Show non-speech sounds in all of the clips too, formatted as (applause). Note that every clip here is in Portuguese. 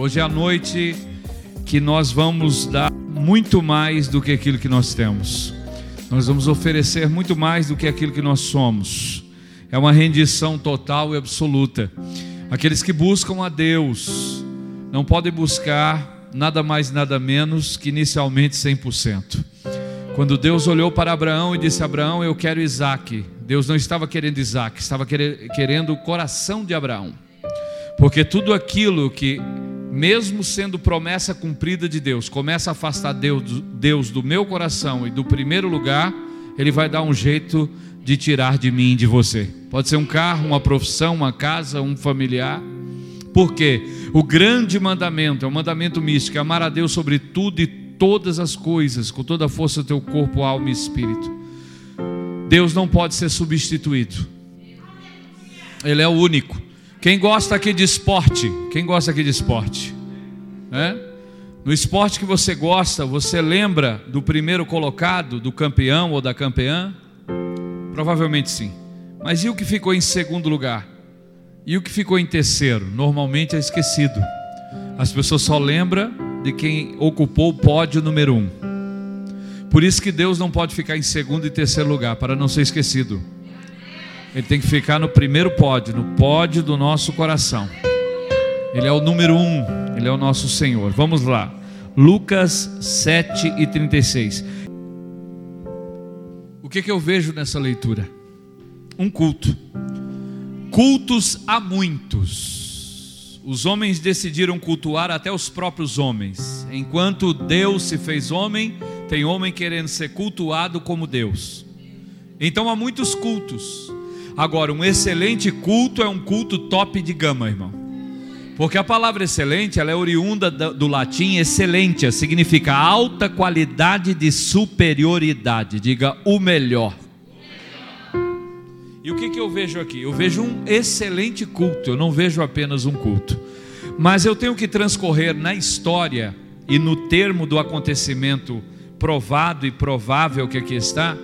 Hoje é a noite que nós vamos dar muito mais do que aquilo que nós temos. Nós vamos oferecer muito mais do que aquilo que nós somos. É uma rendição total e absoluta. Aqueles que buscam a Deus não podem buscar nada mais nada menos que inicialmente 100%. Quando Deus olhou para Abraão e disse: Abraão, eu quero Isaac. Deus não estava querendo Isaac, estava querendo o coração de Abraão. Porque tudo aquilo que mesmo sendo promessa cumprida de Deus, começa a afastar Deus, Deus do meu coração e do primeiro lugar, Ele vai dar um jeito de tirar de mim e de você. Pode ser um carro, uma profissão, uma casa, um familiar. Porque o grande mandamento, é o um mandamento místico, é amar a Deus sobre tudo e todas as coisas, com toda a força do teu corpo, alma e espírito. Deus não pode ser substituído. Ele é o único. Quem gosta aqui de esporte? Quem gosta aqui de esporte? É? No esporte que você gosta, você lembra do primeiro colocado, do campeão ou da campeã? Provavelmente sim. Mas e o que ficou em segundo lugar? E o que ficou em terceiro? Normalmente é esquecido. As pessoas só lembram de quem ocupou o pódio número um. Por isso que Deus não pode ficar em segundo e terceiro lugar, para não ser esquecido. Ele tem que ficar no primeiro pódio, no pódio do nosso coração. Ele é o número um, ele é o nosso Senhor. Vamos lá. Lucas 7 e 36. O que, que eu vejo nessa leitura? Um culto. Cultos a muitos. Os homens decidiram cultuar até os próprios homens. Enquanto Deus se fez homem, tem homem querendo ser cultuado como Deus. Então há muitos cultos. Agora, um excelente culto é um culto top de gama, irmão. Porque a palavra excelente, ela é oriunda do latim excelente, significa alta qualidade de superioridade. Diga o melhor. E o que, que eu vejo aqui? Eu vejo um excelente culto, eu não vejo apenas um culto. Mas eu tenho que transcorrer na história e no termo do acontecimento provado e provável que aqui está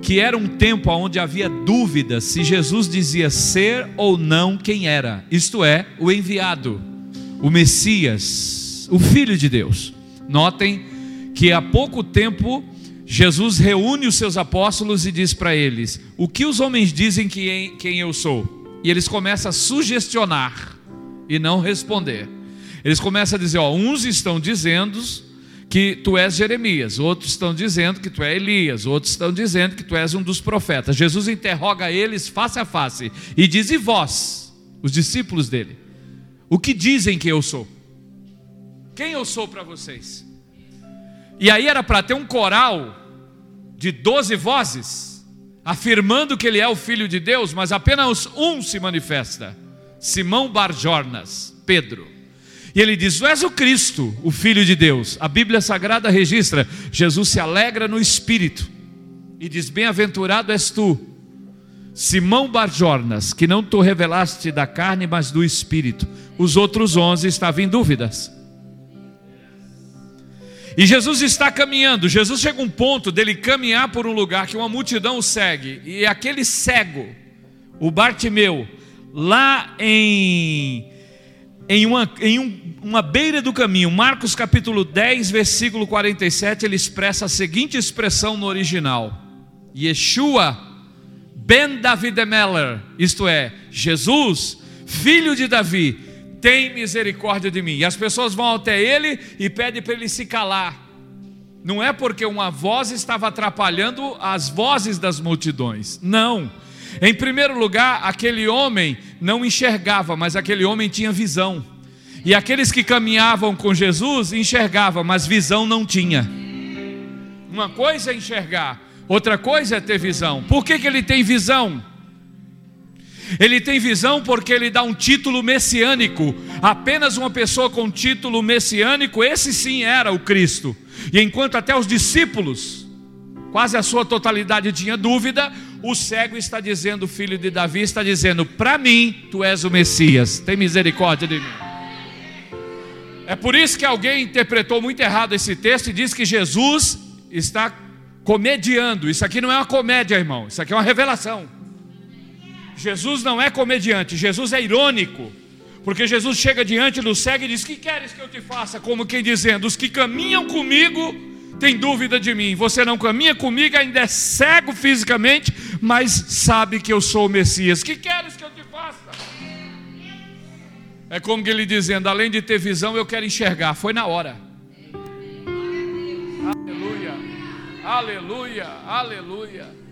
que era um tempo onde havia dúvida se Jesus dizia ser ou não quem era, isto é, o enviado, o Messias, o Filho de Deus. Notem que há pouco tempo Jesus reúne os seus apóstolos e diz para eles: O que os homens dizem que quem eu sou? E eles começam a sugestionar e não responder. Eles começam a dizer: ó, uns estão dizendo que tu és Jeremias, outros estão dizendo que tu és Elias, outros estão dizendo que tu és um dos profetas. Jesus interroga eles face a face e diz: E vós, os discípulos dele, o que dizem que eu sou? Quem eu sou para vocês? E aí era para ter um coral de doze vozes, afirmando que ele é o Filho de Deus, mas apenas um se manifesta: Simão Barjornas, Pedro. E ele diz: Tu és o Cristo, o Filho de Deus. A Bíblia Sagrada registra: Jesus se alegra no espírito e diz: Bem-aventurado és tu, Simão Barjornas, que não tu revelaste da carne, mas do espírito. Os outros onze estavam em dúvidas. E Jesus está caminhando. Jesus chega a um ponto dele caminhar por um lugar que uma multidão o segue. E aquele cego, o Bartimeu, lá em em, uma, em um, uma beira do caminho, Marcos capítulo 10, versículo 47, ele expressa a seguinte expressão no original: Yeshua ben David Meller, isto é, Jesus, filho de Davi, tem misericórdia de mim. E as pessoas vão até ele e pedem para ele se calar. Não é porque uma voz estava atrapalhando as vozes das multidões. Não em primeiro lugar, aquele homem não enxergava, mas aquele homem tinha visão. E aqueles que caminhavam com Jesus enxergavam, mas visão não tinha. Uma coisa é enxergar, outra coisa é ter visão. Por que, que ele tem visão? Ele tem visão porque ele dá um título messiânico. Apenas uma pessoa com título messiânico, esse sim era o Cristo. E enquanto até os discípulos, quase a sua totalidade tinha dúvida, o cego está dizendo, o filho de Davi está dizendo: Para mim, tu és o Messias, tem misericórdia de mim. É por isso que alguém interpretou muito errado esse texto e diz que Jesus está comediando. Isso aqui não é uma comédia, irmão. Isso aqui é uma revelação. Jesus não é comediante, Jesus é irônico. Porque Jesus chega diante do cego e diz: Que queres que eu te faça? Como quem dizendo: Os que caminham comigo têm dúvida de mim. Você não caminha comigo, ainda é cego fisicamente, mas sabe que eu sou o Messias. Que queres que eu te faça? É como que ele dizendo: Além de ter visão, eu quero enxergar. Foi na hora. Aleluia, aleluia, aleluia.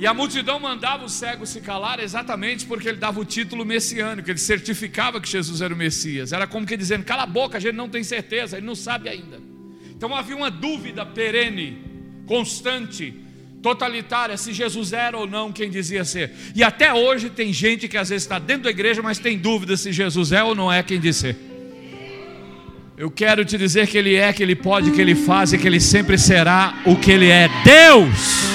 E a multidão mandava o cego se calar exatamente porque ele dava o título messiânico, ele certificava que Jesus era o Messias. Era como que dizendo: cala a boca, a gente não tem certeza, ele não sabe ainda. Então havia uma dúvida perene, constante, totalitária, se Jesus era ou não quem dizia ser. E até hoje tem gente que às vezes está dentro da igreja, mas tem dúvida se Jesus é ou não é quem diz ser. Eu quero te dizer que Ele é, que Ele pode, que Ele faz e que Ele sempre será o que Ele é. Deus!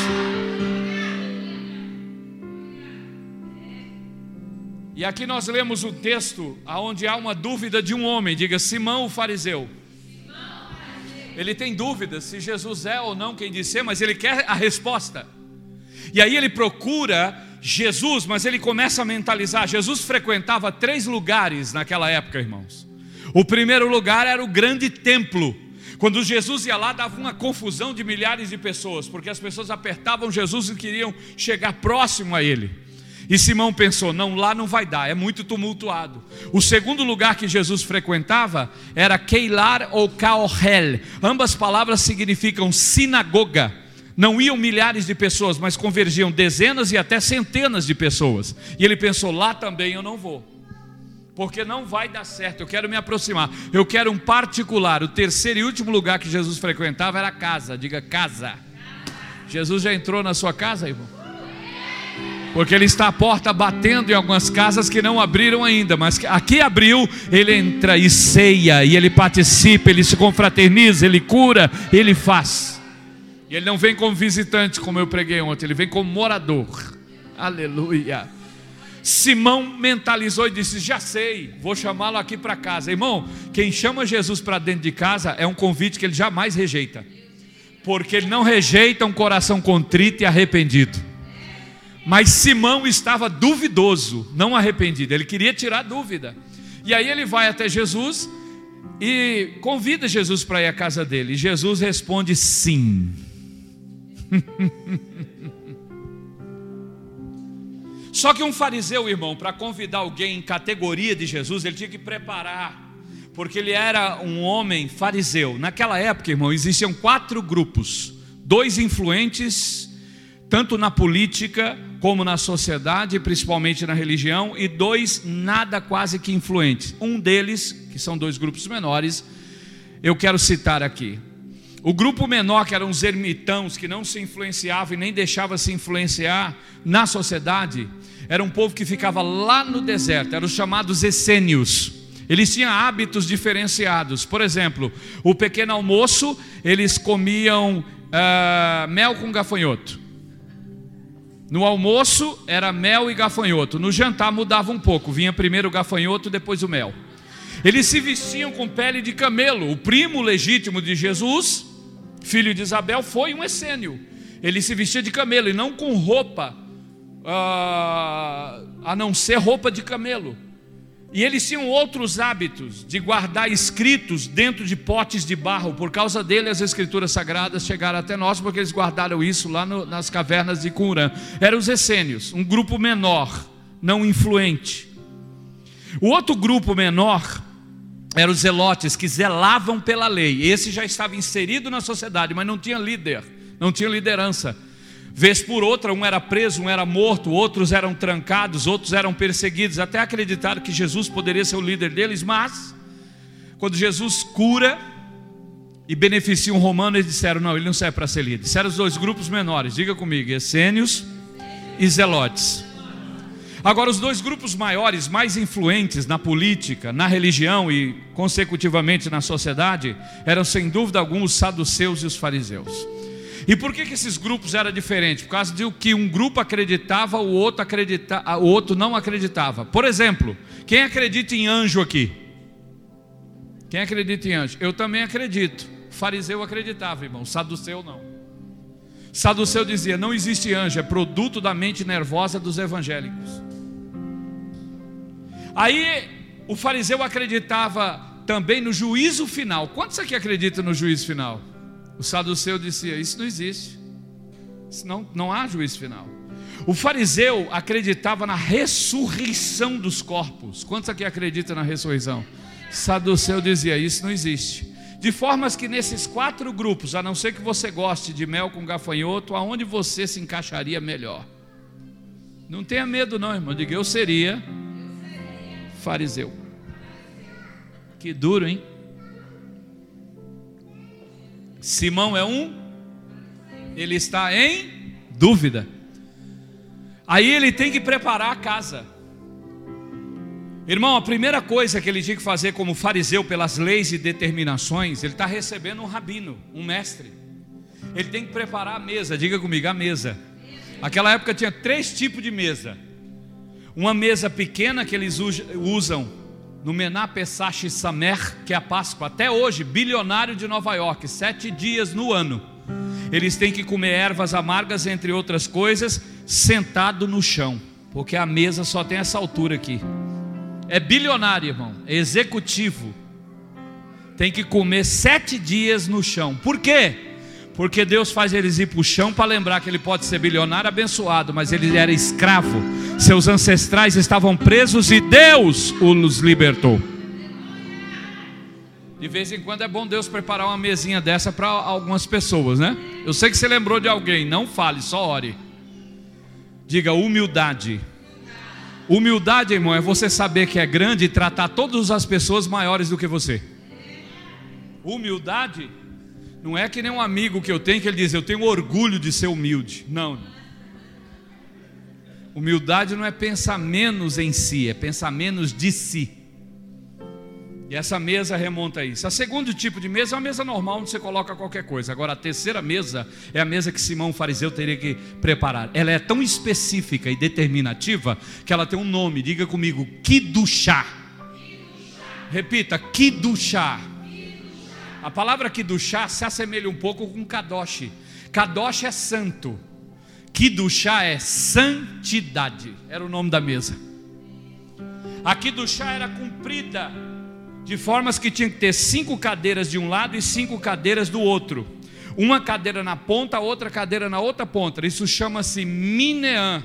E aqui nós lemos o texto onde há uma dúvida de um homem, diga Simão o fariseu. Ele tem dúvida se Jesus é ou não quem disse, mas ele quer a resposta. E aí ele procura Jesus, mas ele começa a mentalizar. Jesus frequentava três lugares naquela época, irmãos. O primeiro lugar era o grande templo. Quando Jesus ia lá, dava uma confusão de milhares de pessoas, porque as pessoas apertavam Jesus e queriam chegar próximo a ele. E Simão pensou: não, lá não vai dar, é muito tumultuado. O segundo lugar que Jesus frequentava era Keilar ou Kaohel. Ambas palavras significam sinagoga. Não iam milhares de pessoas, mas convergiam dezenas e até centenas de pessoas. E ele pensou: lá também eu não vou. Porque não vai dar certo, eu quero me aproximar. Eu quero um particular. O terceiro e último lugar que Jesus frequentava era casa. Diga casa. Jesus já entrou na sua casa, irmão? Porque ele está à porta batendo em algumas casas que não abriram ainda, mas aqui abriu, ele entra e ceia, e ele participa, ele se confraterniza, ele cura, ele faz. E ele não vem como visitante, como eu preguei ontem, ele vem como morador. Aleluia. Simão mentalizou e disse: Já sei, vou chamá-lo aqui para casa. Irmão, quem chama Jesus para dentro de casa é um convite que ele jamais rejeita, porque ele não rejeita um coração contrito e arrependido. Mas Simão estava duvidoso, não arrependido, ele queria tirar dúvida. E aí ele vai até Jesus e convida Jesus para ir à casa dele. E Jesus responde sim. (laughs) Só que um fariseu, irmão, para convidar alguém em categoria de Jesus, ele tinha que preparar, porque ele era um homem fariseu. Naquela época, irmão, existiam quatro grupos: dois influentes, tanto na política como na sociedade, principalmente na religião, e dois nada quase que influentes. Um deles, que são dois grupos menores, eu quero citar aqui. O grupo menor, que eram os ermitãos, que não se influenciavam e nem deixavam se influenciar na sociedade, era um povo que ficava lá no deserto, eram os chamados essênios. Eles tinham hábitos diferenciados. Por exemplo, o pequeno almoço, eles comiam uh, mel com gafanhoto. No almoço era mel e gafanhoto. No jantar mudava um pouco. Vinha primeiro o gafanhoto, depois o mel. Eles se vestiam com pele de camelo. O primo legítimo de Jesus, filho de Isabel, foi um essênio. Ele se vestia de camelo e não com roupa, uh, a não ser roupa de camelo. E eles tinham outros hábitos de guardar escritos dentro de potes de barro. Por causa dele, as escrituras sagradas chegaram até nós, porque eles guardaram isso lá no, nas cavernas de Qumran. Eram os essênios, um grupo menor, não influente. O outro grupo menor eram os zelotes, que zelavam pela lei. Esse já estava inserido na sociedade, mas não tinha líder, não tinha liderança. Vez por outra, um era preso, um era morto, outros eram trancados, outros eram perseguidos, até acreditaram que Jesus poderia ser o líder deles, mas quando Jesus cura e beneficia um romano, eles disseram: não, ele não serve para ser líder. Disseram os dois grupos menores, diga comigo, essênios e zelotes. Agora, os dois grupos maiores, mais influentes na política, na religião e, consecutivamente, na sociedade, eram sem dúvida alguma os saduceus e os fariseus. E por que, que esses grupos eram diferentes? Por causa de que um grupo acreditava, o outro, acredita, o outro não acreditava. Por exemplo, quem acredita em anjo aqui? Quem acredita em anjo? Eu também acredito. O fariseu acreditava, irmão. O saduceu não. O saduceu dizia: não existe anjo, é produto da mente nervosa dos evangélicos. Aí o fariseu acreditava também no juízo final. Quantos aqui acreditam no juízo final? O saduceu dizia: Isso não existe. Isso não, não há juízo final. O fariseu acreditava na ressurreição dos corpos. Quantos aqui acreditam na ressurreição? Saduceu dizia: Isso não existe. De formas que nesses quatro grupos, a não ser que você goste de mel com gafanhoto, aonde você se encaixaria melhor? Não tenha medo, não, irmão. Diga, eu seria fariseu. Que duro, hein? Simão é um, ele está em dúvida. Aí ele tem que preparar a casa. Irmão, a primeira coisa que ele tinha que fazer como fariseu pelas leis e determinações, ele está recebendo um rabino, um mestre. Ele tem que preparar a mesa, diga comigo, a mesa. Aquela época tinha três tipos de mesa. Uma mesa pequena que eles usam no Mená Pesach Samer, que é a Páscoa, até hoje, bilionário de Nova York, sete dias no ano. Eles têm que comer ervas amargas, entre outras coisas, sentado no chão, porque a mesa só tem essa altura aqui. É bilionário, irmão, é executivo. Tem que comer sete dias no chão. Por quê? Porque Deus faz eles ir para o chão para lembrar que ele pode ser bilionário abençoado, mas ele era escravo. Seus ancestrais estavam presos e Deus os libertou. De vez em quando é bom Deus preparar uma mesinha dessa para algumas pessoas, né? Eu sei que você lembrou de alguém, não fale, só ore. Diga humildade. Humildade, irmão, é você saber que é grande e tratar todas as pessoas maiores do que você. Humildade não é que nem um amigo que eu tenho que ele diz, eu tenho orgulho de ser humilde. Não. Humildade não é pensar menos em si, é pensar menos de si. E essa mesa remonta a isso. A segundo tipo de mesa é uma mesa normal onde você coloca qualquer coisa. Agora a terceira mesa é a mesa que Simão fariseu teria que preparar. Ela é tão específica e determinativa que ela tem um nome. Diga comigo, Kidushá. Repita, Kidushá. A palavra aqui do chá se assemelha um pouco com kadosh. Kadosh é santo. chá é santidade. Era o nome da mesa. A chá era comprida de formas que tinha que ter cinco cadeiras de um lado e cinco cadeiras do outro. Uma cadeira na ponta, outra cadeira na outra ponta. Isso chama-se mineã.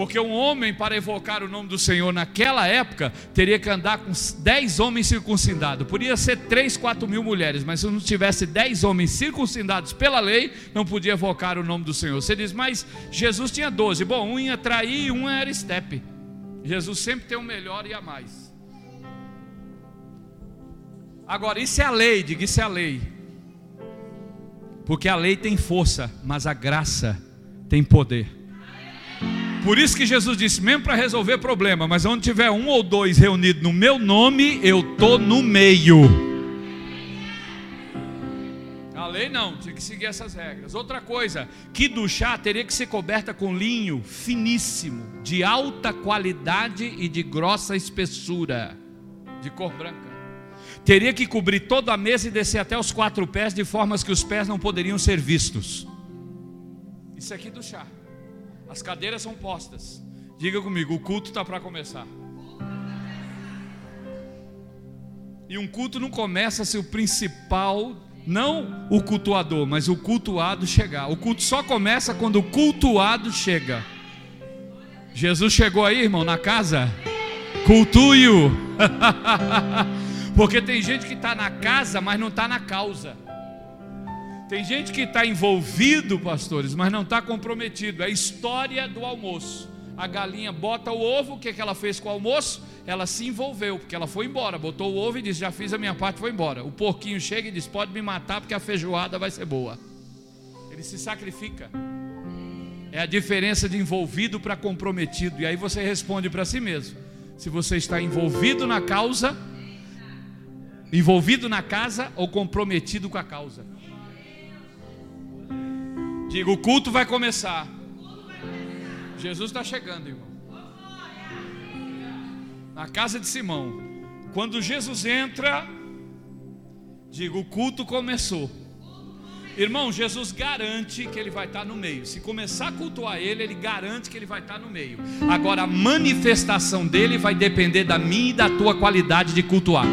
Porque um homem, para evocar o nome do Senhor naquela época, teria que andar com dez homens circuncidados. Podia ser três, quatro mil mulheres, mas se não tivesse dez homens circuncidados pela lei, não podia evocar o nome do Senhor. Você diz, mas Jesus tinha doze. Bom, um ia trair e um era estepe. Jesus sempre tem o melhor e a mais. Agora, isso é a lei, diga isso é a lei. Porque a lei tem força, mas a graça tem poder. Por isso que Jesus disse, mesmo para resolver problema, mas onde tiver um ou dois reunidos no meu nome, eu tô no meio. A lei não, tinha que seguir essas regras. Outra coisa, que do chá teria que ser coberta com linho finíssimo, de alta qualidade e de grossa espessura, de cor branca. Teria que cobrir toda a mesa e descer até os quatro pés, de formas que os pés não poderiam ser vistos. Isso aqui do chá. As cadeiras são postas. Diga comigo, o culto está para começar. E um culto não começa se o principal, não o cultuador, mas o cultuado chegar. O culto só começa quando o cultuado chega. Jesus chegou aí, irmão, na casa? Cultue-o. (laughs) Porque tem gente que está na casa, mas não está na causa. Tem gente que está envolvido, pastores, mas não está comprometido. É a história do almoço. A galinha bota o ovo, o que, é que ela fez com o almoço? Ela se envolveu, porque ela foi embora, botou o ovo e disse: Já fiz a minha parte, foi embora. O porquinho chega e diz: Pode me matar, porque a feijoada vai ser boa. Ele se sacrifica. É a diferença de envolvido para comprometido. E aí você responde para si mesmo: se você está envolvido na causa, envolvido na casa ou comprometido com a causa. Diga, o culto vai começar. Jesus está chegando, irmão. Na casa de Simão. Quando Jesus entra, digo, o culto começou. Irmão, Jesus garante que ele vai estar no meio. Se começar a cultuar ele, ele garante que ele vai estar no meio. Agora, a manifestação dele vai depender da minha e da tua qualidade de cultuar.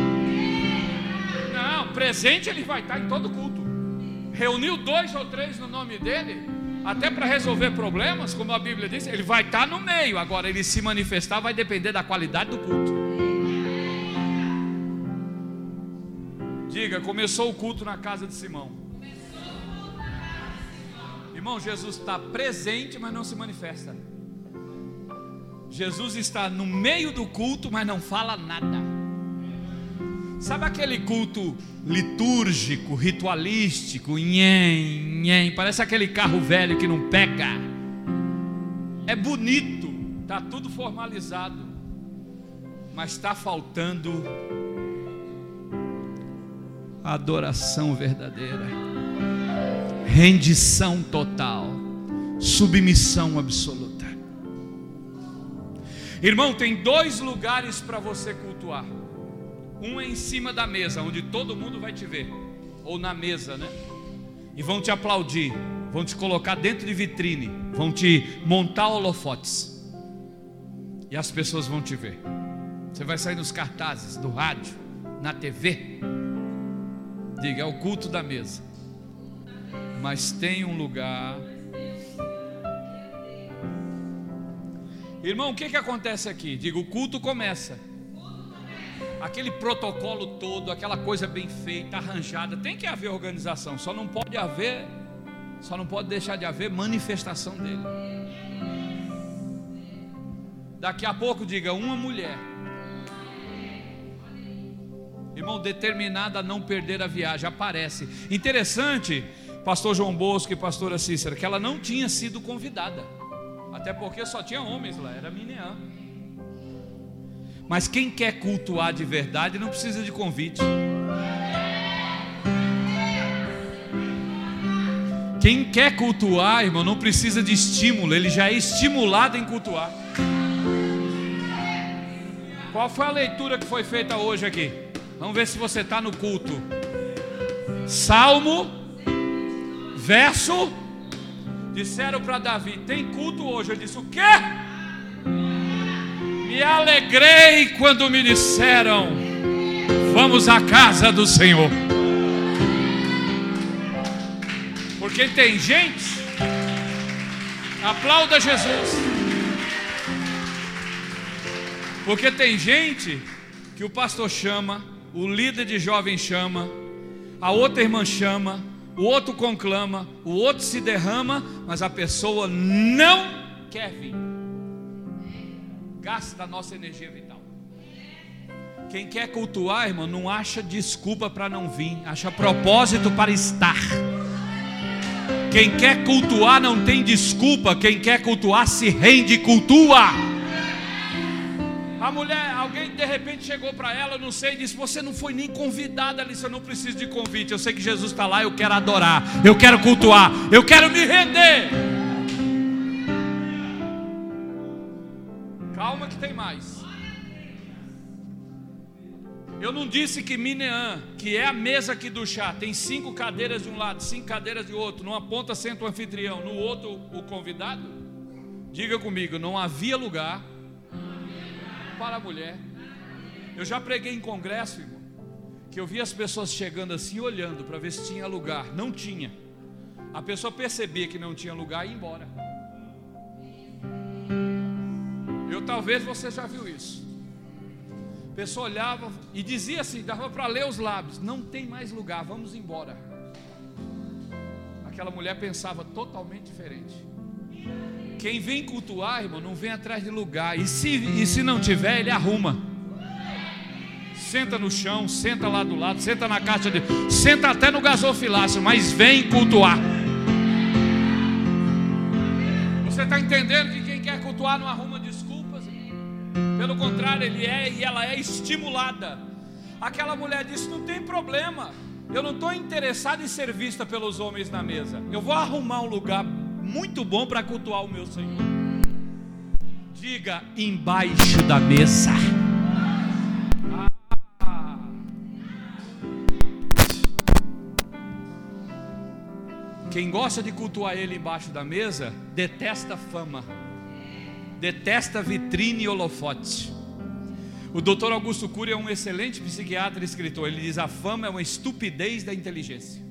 Não, presente ele vai estar em todo culto. Reuniu dois ou três no nome dele, até para resolver problemas, como a Bíblia diz, ele vai estar no meio. Agora, ele se manifestar vai depender da qualidade do culto. Diga, começou o culto na casa de Simão. Irmão, Jesus está presente, mas não se manifesta. Jesus está no meio do culto, mas não fala nada. Sabe aquele culto litúrgico, ritualístico, nhen, nhen, parece aquele carro velho que não pega. É bonito, está tudo formalizado, mas está faltando adoração verdadeira rendição total, submissão absoluta. Irmão, tem dois lugares para você cultuar. Um é em cima da mesa, onde todo mundo vai te ver, ou na mesa, né? E vão te aplaudir, vão te colocar dentro de vitrine, vão te montar holofotes. E as pessoas vão te ver. Você vai sair nos cartazes, do rádio, na TV. Diga, é o culto da mesa mas tem um lugar. Irmão, o que, que acontece aqui? Digo, o culto começa. Aquele protocolo todo, aquela coisa bem feita, arranjada, tem que haver organização, só não pode haver, só não pode deixar de haver manifestação dele. Daqui a pouco diga uma mulher, irmão, determinada a não perder a viagem, aparece. Interessante pastor João Bosco e pastora Cícera, que ela não tinha sido convidada. Até porque só tinha homens lá, era Mineã. Mas quem quer cultuar de verdade não precisa de convite. Quem quer cultuar, irmão, não precisa de estímulo, ele já é estimulado em cultuar. Qual foi a leitura que foi feita hoje aqui? Vamos ver se você está no culto. Salmo Verso, disseram para Davi: Tem culto hoje. Ele disse: O quê? Alegrei quando me disseram: Vamos à casa do Senhor. Porque tem gente, aplauda Jesus. Porque tem gente que o pastor chama, o líder de jovem chama, a outra irmã chama, o outro conclama, o outro se derrama, mas a pessoa não quer vir. Gasta a nossa energia vital. Quem quer cultuar, irmão, não acha desculpa para não vir, acha propósito para estar. Quem quer cultuar não tem desculpa, quem quer cultuar se rende e cultua. A mulher, alguém de repente chegou para ela, não sei, e disse: Você não foi nem convidada, ali, eu não preciso de convite. Eu sei que Jesus está lá, eu quero adorar, eu quero cultuar, eu quero me render. Mais. Eu não disse que Mineã, que é a mesa aqui do chá, tem cinco cadeiras de um lado, cinco cadeiras de outro. Numa ponta senta o anfitrião, no outro o convidado. Diga comigo, não havia lugar para a mulher. Eu já preguei em congresso, irmão, que eu vi as pessoas chegando assim, olhando para ver se tinha lugar. Não tinha. A pessoa percebia que não tinha lugar e ia embora. Eu talvez você já viu isso. A pessoa olhava e dizia assim, dava para ler os lábios: não tem mais lugar, vamos embora. Aquela mulher pensava totalmente diferente. Quem vem cultuar, irmão, não vem atrás de lugar. E se, e se não tiver, ele arruma. Senta no chão, senta lá do lado, senta na caixa de. Senta até no gasofilácio, mas vem cultuar. Você está entendendo que quem quer cultuar não arruma? Pelo contrário, ele é e ela é estimulada. Aquela mulher disse: Não tem problema, eu não estou interessado em ser vista pelos homens na mesa. Eu vou arrumar um lugar muito bom para cultuar o meu Senhor. Diga embaixo da mesa. Ah. Quem gosta de cultuar ele embaixo da mesa, detesta fama detesta vitrine e holofote. O doutor Augusto Cury é um excelente psiquiatra e escritor. Ele diz: a fama é uma estupidez da inteligência.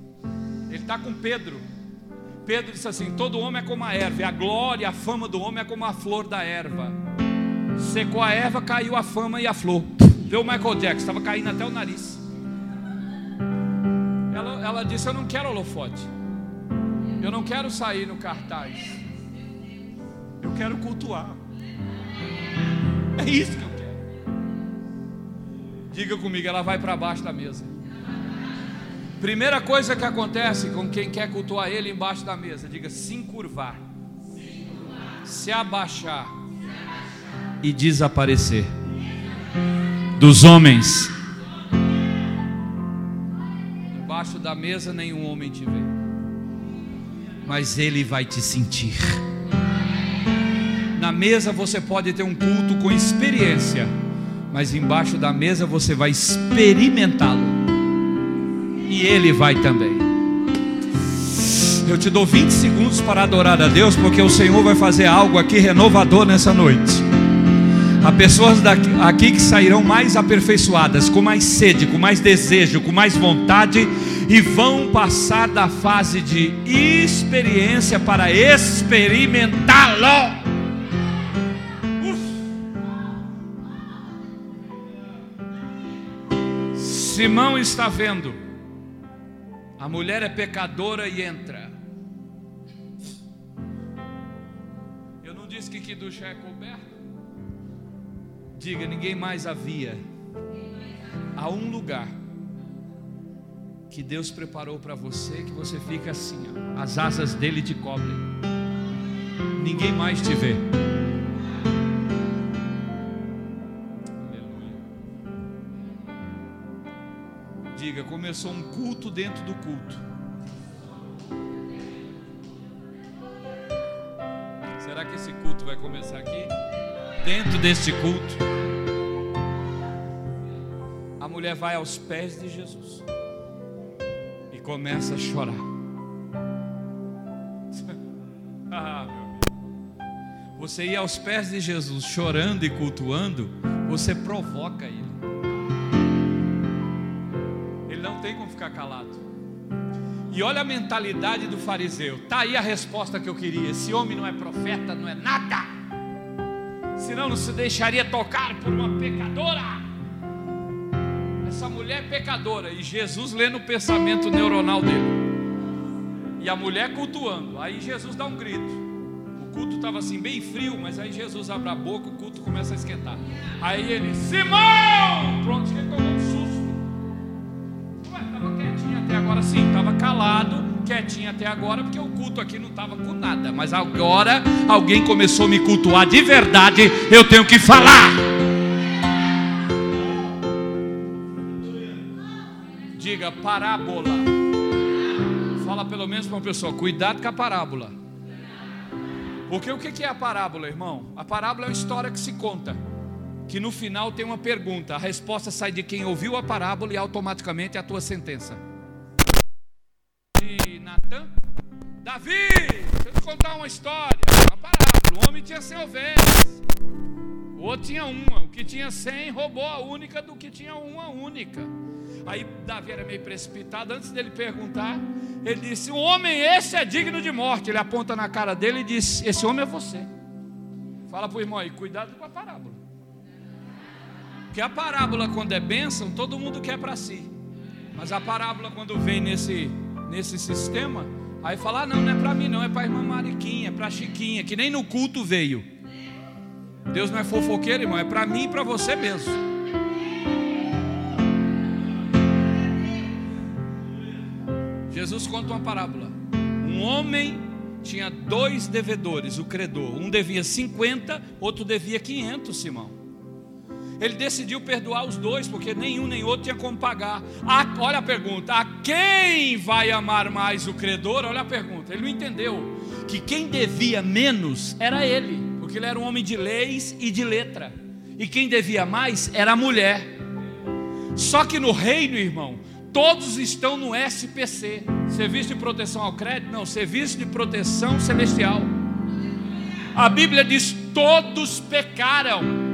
Ele está com Pedro. Pedro disse assim: todo homem é como a erva, e a glória, a fama do homem é como a flor da erva. Secou a erva, caiu a fama e a flor. Vê o Michael Jackson, estava caindo até o nariz. Ela, ela disse: Eu não quero holofote. Eu não quero sair no cartaz. Eu quero cultuar. É isso que eu quero. Diga comigo, ela vai para baixo da mesa. Primeira coisa que acontece com quem quer cultuar ele embaixo da mesa, diga se encurvar, se abaixar e desaparecer dos homens. Embaixo da mesa nenhum homem te vê, mas ele vai te sentir. Na mesa você pode ter um culto com experiência, mas embaixo da mesa você vai experimentá-lo e Ele vai também. Eu te dou 20 segundos para adorar a Deus, porque o Senhor vai fazer algo aqui renovador nessa noite. Há pessoas daqui, aqui que sairão mais aperfeiçoadas, com mais sede, com mais desejo, com mais vontade, e vão passar da fase de experiência para experimentá-lo. Simão está vendo a mulher é pecadora e entra. Eu não disse que já é coberto? Diga, ninguém mais havia. Há um lugar que Deus preparou para você que você fica assim, ó, as asas dele te cobrem. Ninguém mais te vê. Diga: começou um culto dentro do culto. Será que esse culto vai começar aqui? Dentro deste culto, a mulher vai aos pés de Jesus e começa a chorar. (laughs) ah, você ir aos pés de Jesus chorando e cultuando, você provoca ele. Tem como ficar calado. E olha a mentalidade do fariseu. Tá aí a resposta que eu queria. Esse homem não é profeta, não é nada. Senão não se deixaria tocar por uma pecadora. Essa mulher é pecadora e Jesus lê no pensamento neuronal dele. E a mulher cultuando. Aí Jesus dá um grito. O culto estava assim bem frio, mas aí Jesus abre a boca, o culto começa a esquentar. Aí ele, Simão! Pronto, ele tomou um susto agora sim, estava calado, quietinho até agora, porque o culto aqui não estava com nada. Mas agora alguém começou a me cultuar de verdade, eu tenho que falar. Diga parábola. Fala pelo menos para uma pessoa, cuidado com a parábola. Porque o que é a parábola, irmão? A parábola é uma história que se conta que no final tem uma pergunta, a resposta sai de quem ouviu a parábola e automaticamente é a tua sentença de Natan? Davi, deixa eu te contar uma história, uma parábola. O homem tinha 100 ovelhas, o outro tinha uma. O que tinha 100 roubou a única do que tinha uma única. Aí Davi era meio precipitado. Antes dele perguntar, ele disse: O homem esse é digno de morte. Ele aponta na cara dele e diz: Esse homem é você. Fala para o irmão aí, cuidado com a parábola. Porque a parábola, quando é bênção, todo mundo quer para si. Mas a parábola, quando vem nesse nesse sistema, aí fala: ah, não, não é para mim, não, é para irmã Mariquinha, é para Chiquinha, que nem no culto veio. Deus não é fofoqueiro, irmão, é para mim e para você mesmo. Jesus conta uma parábola. Um homem tinha dois devedores, o credor. Um devia 50, outro devia 500, Simão. Ele decidiu perdoar os dois, porque nenhum nem outro tinha como pagar. A, olha a pergunta: a quem vai amar mais o credor? Olha a pergunta. Ele não entendeu que quem devia menos era ele, porque ele era um homem de leis e de letra. E quem devia mais era a mulher. Só que no reino, irmão, todos estão no SPC Serviço de Proteção ao Crédito? Não, Serviço de Proteção Celestial. A Bíblia diz: todos pecaram.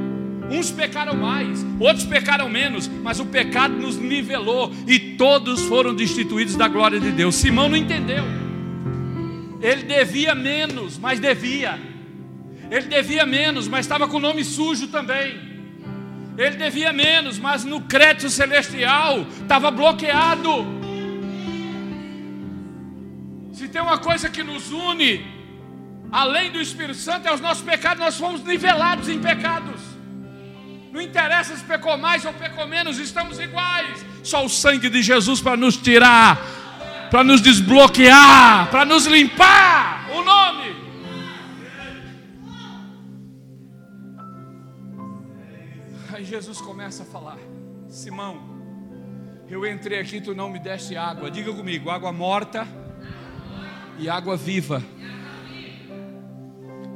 Uns pecaram mais, outros pecaram menos, mas o pecado nos nivelou e todos foram destituídos da glória de Deus. Simão não entendeu. Ele devia menos, mas devia. Ele devia menos, mas estava com o nome sujo também. Ele devia menos, mas no crédito celestial estava bloqueado. Se tem uma coisa que nos une, além do Espírito Santo, é os nossos pecados, nós fomos nivelados em pecados. Não interessa se pecou mais ou pecou menos, estamos iguais. Só o sangue de Jesus para nos tirar, para nos desbloquear, para nos limpar. O nome. Aí Jesus começa a falar: Simão, eu entrei aqui, tu não me deste água. Diga comigo: água morta e água viva.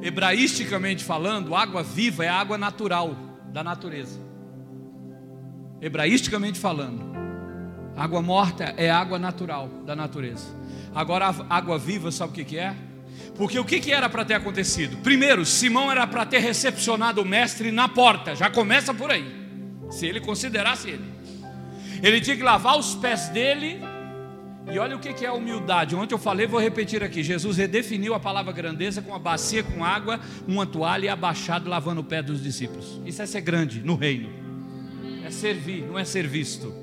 Hebraisticamente falando, água viva é água natural da natureza. Hebraisticamente falando, água morta é água natural da natureza. Agora, água viva, sabe o que, é? Porque o que, que era para ter acontecido? Primeiro, Simão era para ter recepcionado o mestre na porta, já começa por aí. Se ele considerasse ele, ele tinha que lavar os pés dele e olha o que é humildade. Ontem eu falei, vou repetir aqui. Jesus redefiniu a palavra grandeza com uma bacia com água, uma toalha e abaixado lavando o pé dos discípulos. Isso é ser grande no reino. É servir, não é ser visto.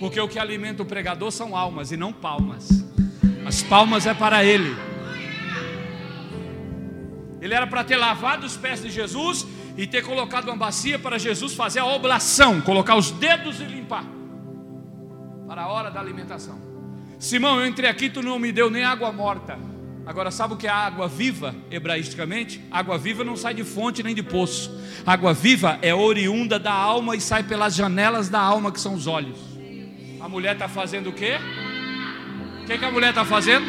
Porque o que alimenta o pregador são almas e não palmas. As palmas é para ele. Ele era para ter lavado os pés de Jesus e ter colocado uma bacia para Jesus fazer a oblação, colocar os dedos e limpar para a hora da alimentação. Simão, eu entrei aqui, tu não me deu nem água morta. Agora, sabe o que é água viva, hebraisticamente? Água viva não sai de fonte nem de poço. Água viva é oriunda da alma e sai pelas janelas da alma, que são os olhos. A mulher está fazendo o quê? O que, que a mulher está fazendo?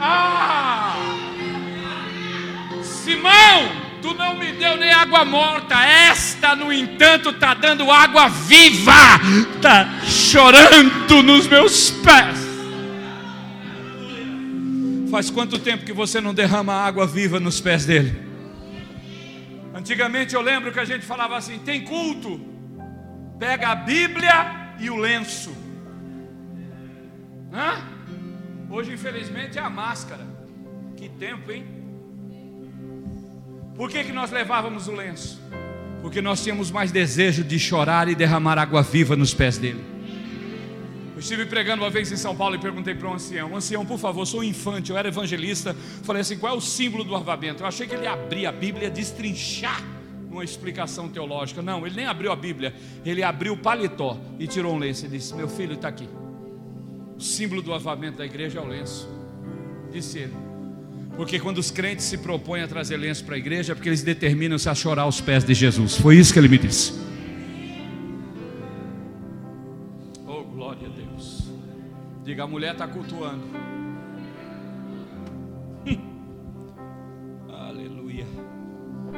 Ah! Simão! Tu não me deu nem água morta, esta, no entanto, está dando água viva, está chorando nos meus pés. Faz quanto tempo que você não derrama água viva nos pés dele? Antigamente eu lembro que a gente falava assim: tem culto, pega a Bíblia e o lenço. Hã? Hoje, infelizmente, é a máscara. Que tempo, hein? Por que, que nós levávamos o lenço? Porque nós tínhamos mais desejo de chorar e derramar água viva nos pés dele. Eu estive pregando uma vez em São Paulo e perguntei para um ancião: Ancião, por favor, sou um infante, eu era evangelista. Falei assim: qual é o símbolo do avivamento? Eu achei que ele ia abrir a Bíblia destrinchar uma explicação teológica. Não, ele nem abriu a Bíblia, ele abriu o paletó e tirou um lenço e disse: Meu filho está aqui. O símbolo do avivamento da igreja é o lenço. Disse ele. Porque quando os crentes se propõem a trazer lenço para a igreja, é porque eles determinam-se a chorar aos pés de Jesus. Foi isso que ele me disse. Oh, glória a Deus. Diga, a mulher está cultuando. (laughs) Aleluia.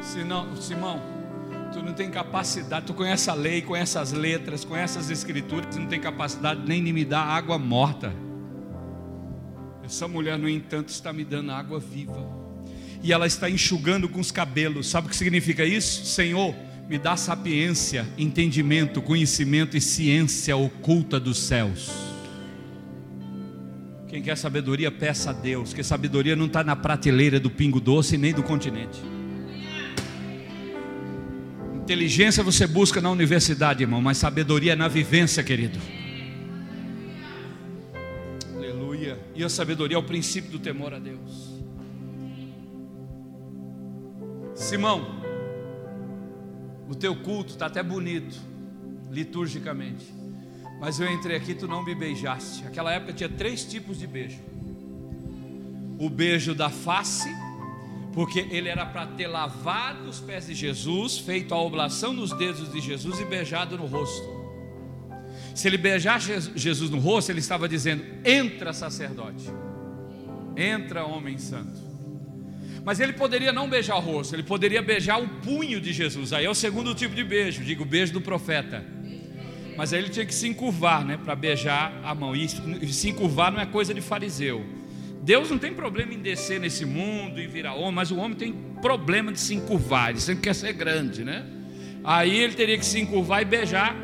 Senão, Simão, tu não tem capacidade, tu conhece a lei, conhece as letras, conhece as escrituras, não tem capacidade nem de me dar água morta. Essa mulher, no entanto, está me dando água viva. E ela está enxugando com os cabelos. Sabe o que significa isso? Senhor, me dá sapiência, entendimento, conhecimento e ciência oculta dos céus. Quem quer sabedoria, peça a Deus, que sabedoria não está na prateleira do pingo doce nem do continente. Inteligência você busca na universidade, irmão, mas sabedoria é na vivência, querido. E a sabedoria é o princípio do temor a Deus. Simão, o teu culto está até bonito, liturgicamente. Mas eu entrei aqui, tu não me beijaste. Aquela época tinha três tipos de beijo: o beijo da face, porque ele era para ter lavado os pés de Jesus, feito a oblação nos dedos de Jesus e beijado no rosto. Se ele beijasse Jesus no rosto, ele estava dizendo: entra, sacerdote, entra, homem santo. Mas ele poderia não beijar o rosto, ele poderia beijar o punho de Jesus. Aí é o segundo tipo de beijo, digo, beijo do profeta. Mas aí ele tinha que se encurvar, né, para beijar a mão. E se encurvar não é coisa de fariseu. Deus não tem problema em descer nesse mundo e virar homem, mas o homem tem problema de se encurvar. Ele sempre quer ser grande, né? Aí ele teria que se encurvar e beijar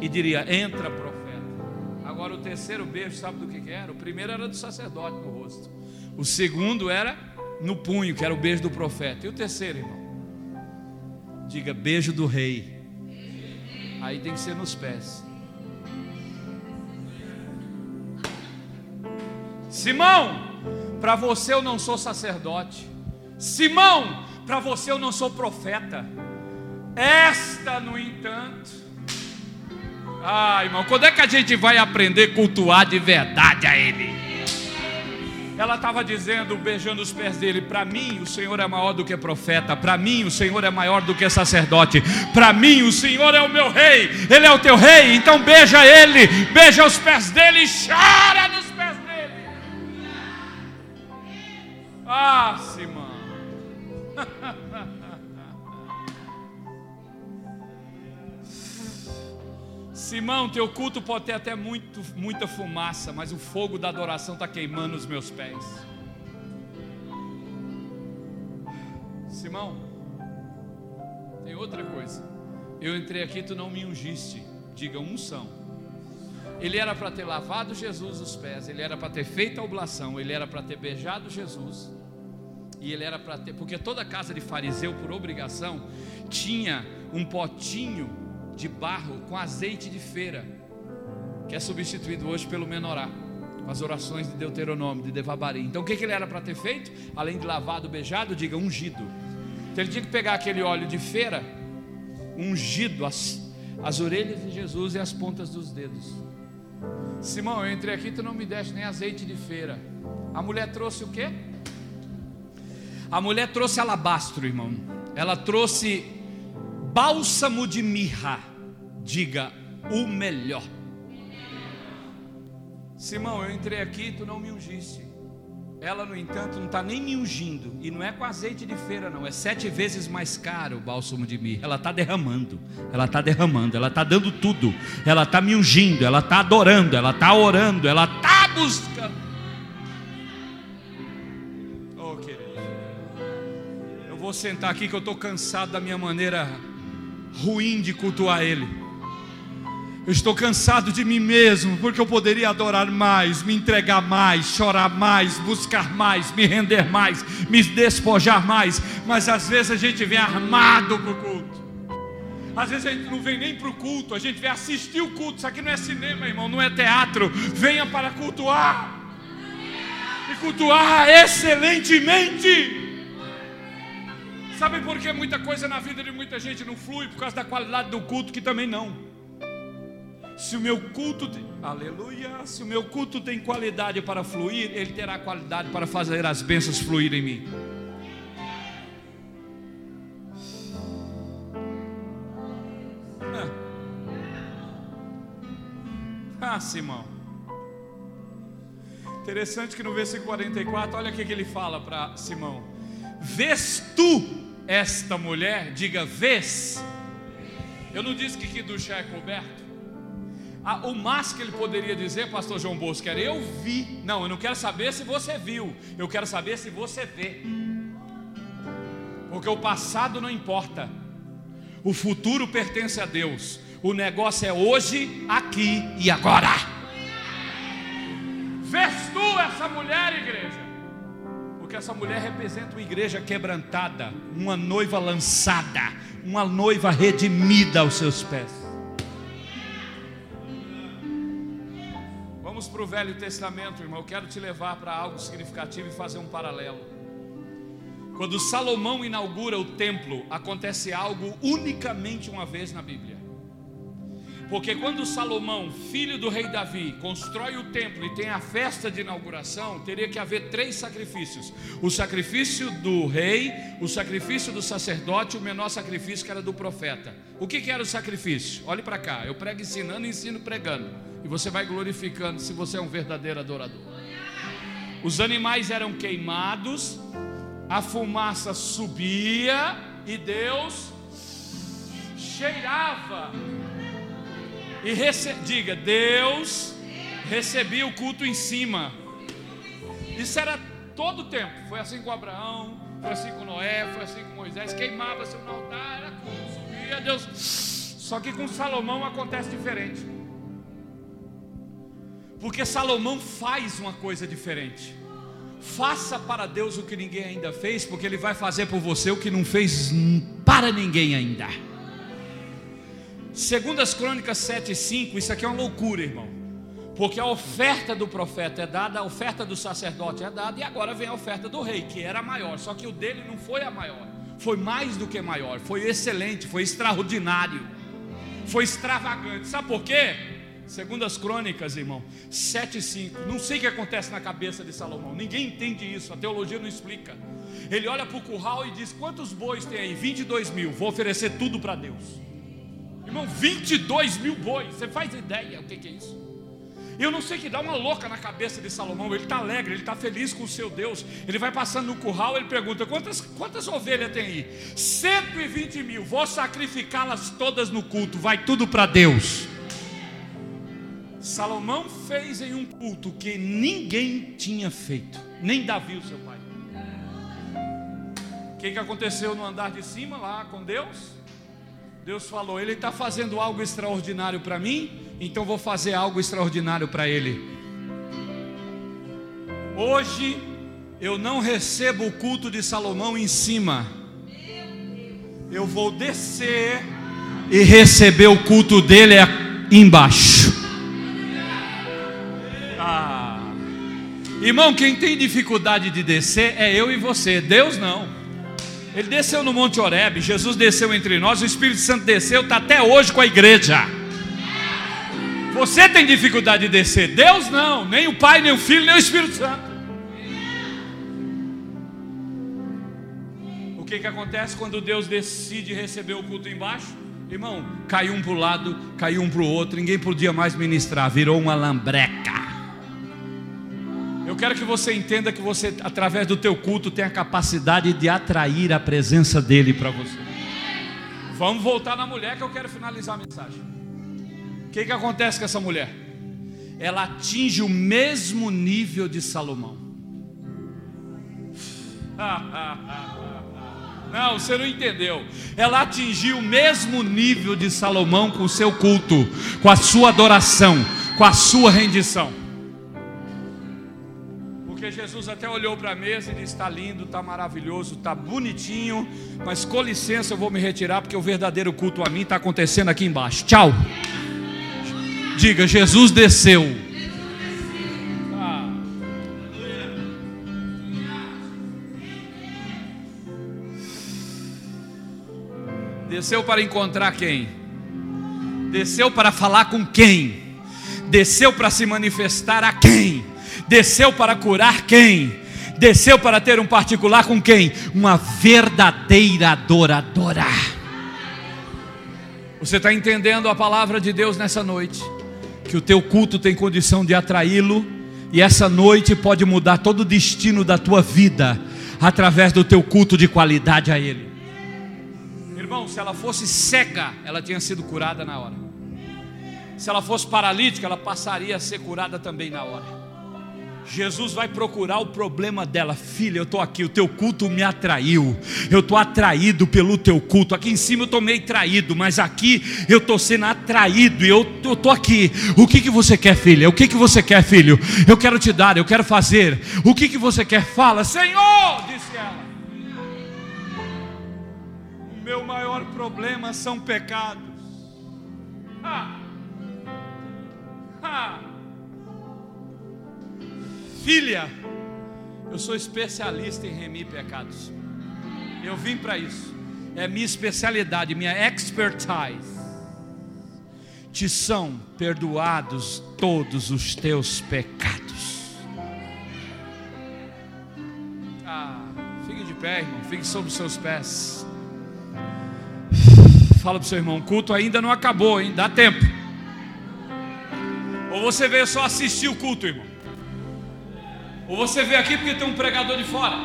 e diria: Entra, profeta. Agora o terceiro beijo, sabe do que, era? O primeiro era do sacerdote no rosto. O segundo era no punho, que era o beijo do profeta. E o terceiro, irmão? Diga beijo do rei. Aí tem que ser nos pés. Simão, para você eu não sou sacerdote. Simão, para você eu não sou profeta. Esta, no entanto, ah, irmão, quando é que a gente vai aprender a cultuar de verdade a Ele? Ela estava dizendo, beijando os pés dele: Para mim, o Senhor é maior do que profeta. Para mim, o Senhor é maior do que sacerdote. Para mim, o Senhor é o meu rei. Ele é o teu rei. Então, beija ele, beija os pés dele e chora nos pés dele. Ah, Simão. Simão, teu culto pode ter até muito, muita fumaça, mas o fogo da adoração está queimando os meus pés. Simão, tem outra coisa. Eu entrei aqui, tu não me ungiste. Diga unção. Ele era para ter lavado Jesus os pés, ele era para ter feito a oblação, ele era para ter beijado Jesus. E ele era para ter, porque toda casa de fariseu, por obrigação, tinha um potinho de barro com azeite de feira, que é substituído hoje pelo menorá, com as orações de Deuteronômio, de Devabari. Então o que, que ele era para ter feito? Além de lavado, beijado, diga ungido. Então ele tinha que pegar aquele óleo de feira, ungido, as, as orelhas de Jesus e as pontas dos dedos. Simão, eu entrei aqui, tu não me deste nem azeite de feira. A mulher trouxe o quê? A mulher trouxe alabastro, irmão. Ela trouxe bálsamo de mirra. Diga o melhor. Simão, eu entrei aqui, tu não me ungiste. Ela, no entanto, não está nem me ungindo. E não é com azeite de feira, não. É sete vezes mais caro o bálsamo de mirra. Ela está derramando. Ela está derramando. Ela está dando tudo. Ela está me ungindo. Ela está adorando. Ela está orando. Ela está buscando. Oh, querido. Eu vou sentar aqui que eu estou cansado da minha maneira ruim de cultuar Ele. Eu estou cansado de mim mesmo, porque eu poderia adorar mais, me entregar mais, chorar mais, buscar mais, me render mais, me despojar mais. Mas às vezes a gente vem armado para o culto. Às vezes a gente não vem nem para o culto, a gente vem assistir o culto. Isso aqui não é cinema, irmão, não é teatro. Venha para cultuar. E cultuar excelentemente. Sabe por que muita coisa na vida de muita gente não flui? Por causa da qualidade do culto, que também não. Se o meu culto, tem, aleluia, se o meu culto tem qualidade para fluir, ele terá qualidade para fazer as bênçãos fluir em mim. Ah, ah Simão. Interessante que no versículo 44, olha o que ele fala para Simão: Vês tu esta mulher? Diga, vês. Eu não disse que que do chá é coberto. Ah, o máximo que ele poderia dizer, pastor João Bosco, era eu vi. Não, eu não quero saber se você viu, eu quero saber se você vê. Porque o passado não importa, o futuro pertence a Deus. O negócio é hoje, aqui e agora. Vês tu essa mulher, igreja? Porque essa mulher representa uma igreja quebrantada, uma noiva lançada, uma noiva redimida aos seus pés. Vamos para o Velho Testamento, irmão. Eu quero te levar para algo significativo e fazer um paralelo. Quando Salomão inaugura o templo, acontece algo unicamente uma vez na Bíblia. Porque quando Salomão, filho do rei Davi, constrói o templo e tem a festa de inauguração, teria que haver três sacrifícios: o sacrifício do rei, o sacrifício do sacerdote e o menor sacrifício que era do profeta. O que, que era o sacrifício? Olhe para cá, eu prego ensinando ensino pregando, e você vai glorificando se você é um verdadeiro adorador. Os animais eram queimados, a fumaça subia e Deus cheirava E rece... diga, Deus recebia o culto em cima. Isso era todo o tempo. Foi assim com Abraão, foi assim com Noé, foi assim com Moisés. Queimava-se no altar, era culto, subia Deus. Só que com Salomão acontece diferente. Porque Salomão faz uma coisa diferente. Faça para Deus o que ninguém ainda fez, porque Ele vai fazer por você o que não fez para ninguém ainda. Segundo as Crônicas 7 e 5, isso aqui é uma loucura, irmão. Porque a oferta do profeta é dada, a oferta do sacerdote é dada, e agora vem a oferta do rei, que era maior. Só que o dele não foi a maior, foi mais do que maior, foi excelente, foi extraordinário, foi extravagante. Sabe por quê? Segundo as crônicas, irmão, 7 e 5. Não sei o que acontece na cabeça de Salomão. Ninguém entende isso, a teologia não explica. Ele olha para o curral e diz: Quantos bois tem aí? 22 mil. Vou oferecer tudo para Deus. Irmão, 22 mil bois. Você faz ideia o que, que é isso? Eu não sei que dá uma louca na cabeça de Salomão. Ele está alegre, ele está feliz com o seu Deus. Ele vai passando no curral, ele pergunta: quantas, quantas ovelhas tem aí? 120 mil. Vou sacrificá-las todas no culto. Vai tudo para Deus. Salomão fez em um culto que ninguém tinha feito, nem Davi, o seu pai. O que, que aconteceu no andar de cima lá com Deus? Deus falou: Ele está fazendo algo extraordinário para mim, então vou fazer algo extraordinário para Ele. Hoje eu não recebo o culto de Salomão em cima, eu vou descer e receber o culto dele embaixo. Irmão, quem tem dificuldade de descer é eu e você, Deus não. Ele desceu no Monte Oreb, Jesus desceu entre nós, o Espírito Santo desceu, está até hoje com a igreja. Você tem dificuldade de descer, Deus não, nem o Pai, nem o Filho, nem o Espírito Santo. O que, que acontece quando Deus decide receber o culto embaixo? Irmão, caiu um para o lado, caiu um para o outro, ninguém podia mais ministrar, virou uma lambreca. Quero que você entenda que você, através do teu culto, tem a capacidade de atrair a presença dele para você. Vamos voltar na mulher que eu quero finalizar a mensagem. O que, que acontece com essa mulher? Ela atinge o mesmo nível de Salomão. (laughs) Não, você não entendeu. Ela atingiu o mesmo nível de Salomão com o seu culto, com a sua adoração, com a sua rendição. Porque Jesus até olhou para a mesa e disse: está lindo, está maravilhoso, está bonitinho, mas com licença eu vou me retirar, porque o verdadeiro culto a mim está acontecendo aqui embaixo. Tchau. Diga: Jesus desceu. Ah. Desceu para encontrar quem? Desceu para falar com quem? Desceu para se manifestar a quem? Desceu para curar quem? Desceu para ter um particular com quem? Uma verdadeira adoradora. Você está entendendo a palavra de Deus nessa noite? Que o teu culto tem condição de atraí-lo, e essa noite pode mudar todo o destino da tua vida, através do teu culto de qualidade a Ele. Irmão, se ela fosse cega, ela tinha sido curada na hora. Se ela fosse paralítica, ela passaria a ser curada também na hora. Jesus vai procurar o problema dela, filha. Eu estou aqui, o teu culto me atraiu. Eu estou atraído pelo teu culto. Aqui em cima eu estou meio traído, mas aqui eu estou sendo atraído e eu estou aqui. O que, que você quer, filha? O que, que você quer, filho? Eu quero te dar, eu quero fazer. O que, que você quer? Fala, Senhor, disse ela. O meu maior problema são pecados. Ah. Ah. Filha, eu sou especialista em remir pecados. Eu vim para isso. É minha especialidade, minha expertise. Te são perdoados todos os teus pecados. Ah, fique de pé, irmão. Fique sobre os seus pés. Fala para o seu irmão: o culto ainda não acabou, hein? Dá tempo. Ou você veio só assistir o culto, irmão? Ou você veio aqui porque tem um pregador de fora?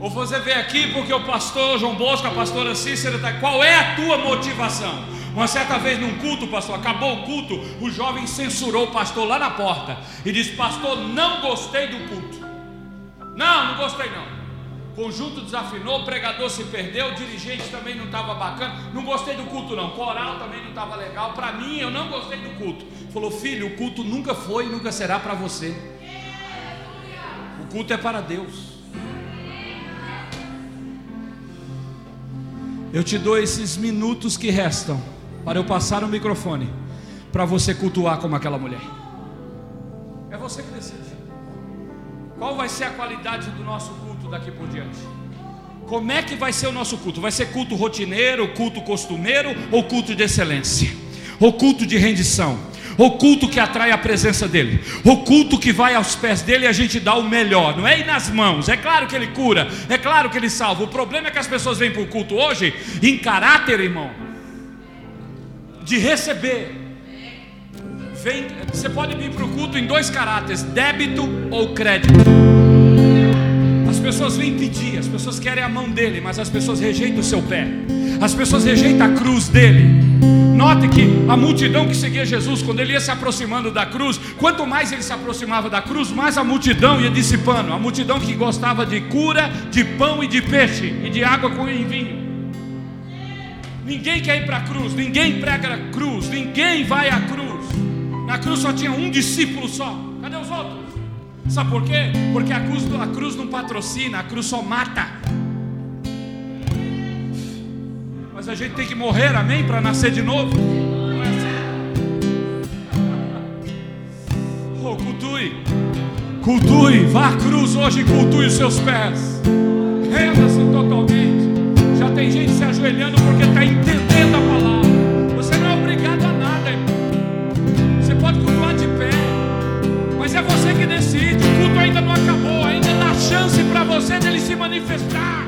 Ou você veio aqui porque o pastor João Bosco, a pastora Cícera está. Qual é a tua motivação? Uma certa vez num culto, pastor, acabou o culto, o jovem censurou o pastor lá na porta e disse: Pastor, não gostei do culto. Não, não gostei não. Conjunto desafinou, o pregador se perdeu, o dirigente também não estava bacana. Não gostei do culto, não. Coral também não estava legal. Para mim, eu não gostei do culto. Falou, filho, o culto nunca foi e nunca será para você. Culto é para Deus. Eu te dou esses minutos que restam para eu passar o microfone para você cultuar como aquela mulher. É você que decide. Qual vai ser a qualidade do nosso culto daqui por diante? Como é que vai ser o nosso culto? Vai ser culto rotineiro, culto costumeiro ou culto de excelência? Ou culto de rendição? O culto que atrai a presença dele, o culto que vai aos pés dele e a gente dá o melhor, não é ir nas mãos, é claro que ele cura, é claro que ele salva. O problema é que as pessoas vêm para o culto hoje em caráter, irmão, de receber. Vem, você pode vir para o culto em dois caráteres: débito ou crédito. As pessoas vêm pedir, as pessoas querem a mão dele, mas as pessoas rejeitam o seu pé, as pessoas rejeitam a cruz dele. Note que a multidão que seguia Jesus, quando ele ia se aproximando da cruz, quanto mais ele se aproximava da cruz, mais a multidão ia dissipando. A multidão que gostava de cura, de pão e de peixe, e de água com vinho. Ninguém quer ir para a cruz, ninguém prega a cruz, ninguém vai à cruz. Na cruz só tinha um discípulo só. Cadê os outros? Sabe por quê? Porque a cruz, a cruz não patrocina, a cruz só mata. A gente tem que morrer, amém? Para nascer de novo. É assim? Oh, cultue. Cultue. Vá à cruz hoje e cultue os seus pés. Renda-se totalmente. Já tem gente se ajoelhando porque está entendendo a palavra. Você não é obrigado a nada, irmão. Você pode cultuar de pé. Mas é você que decide. O culto ainda não acabou. Ainda dá chance para você dele se manifestar.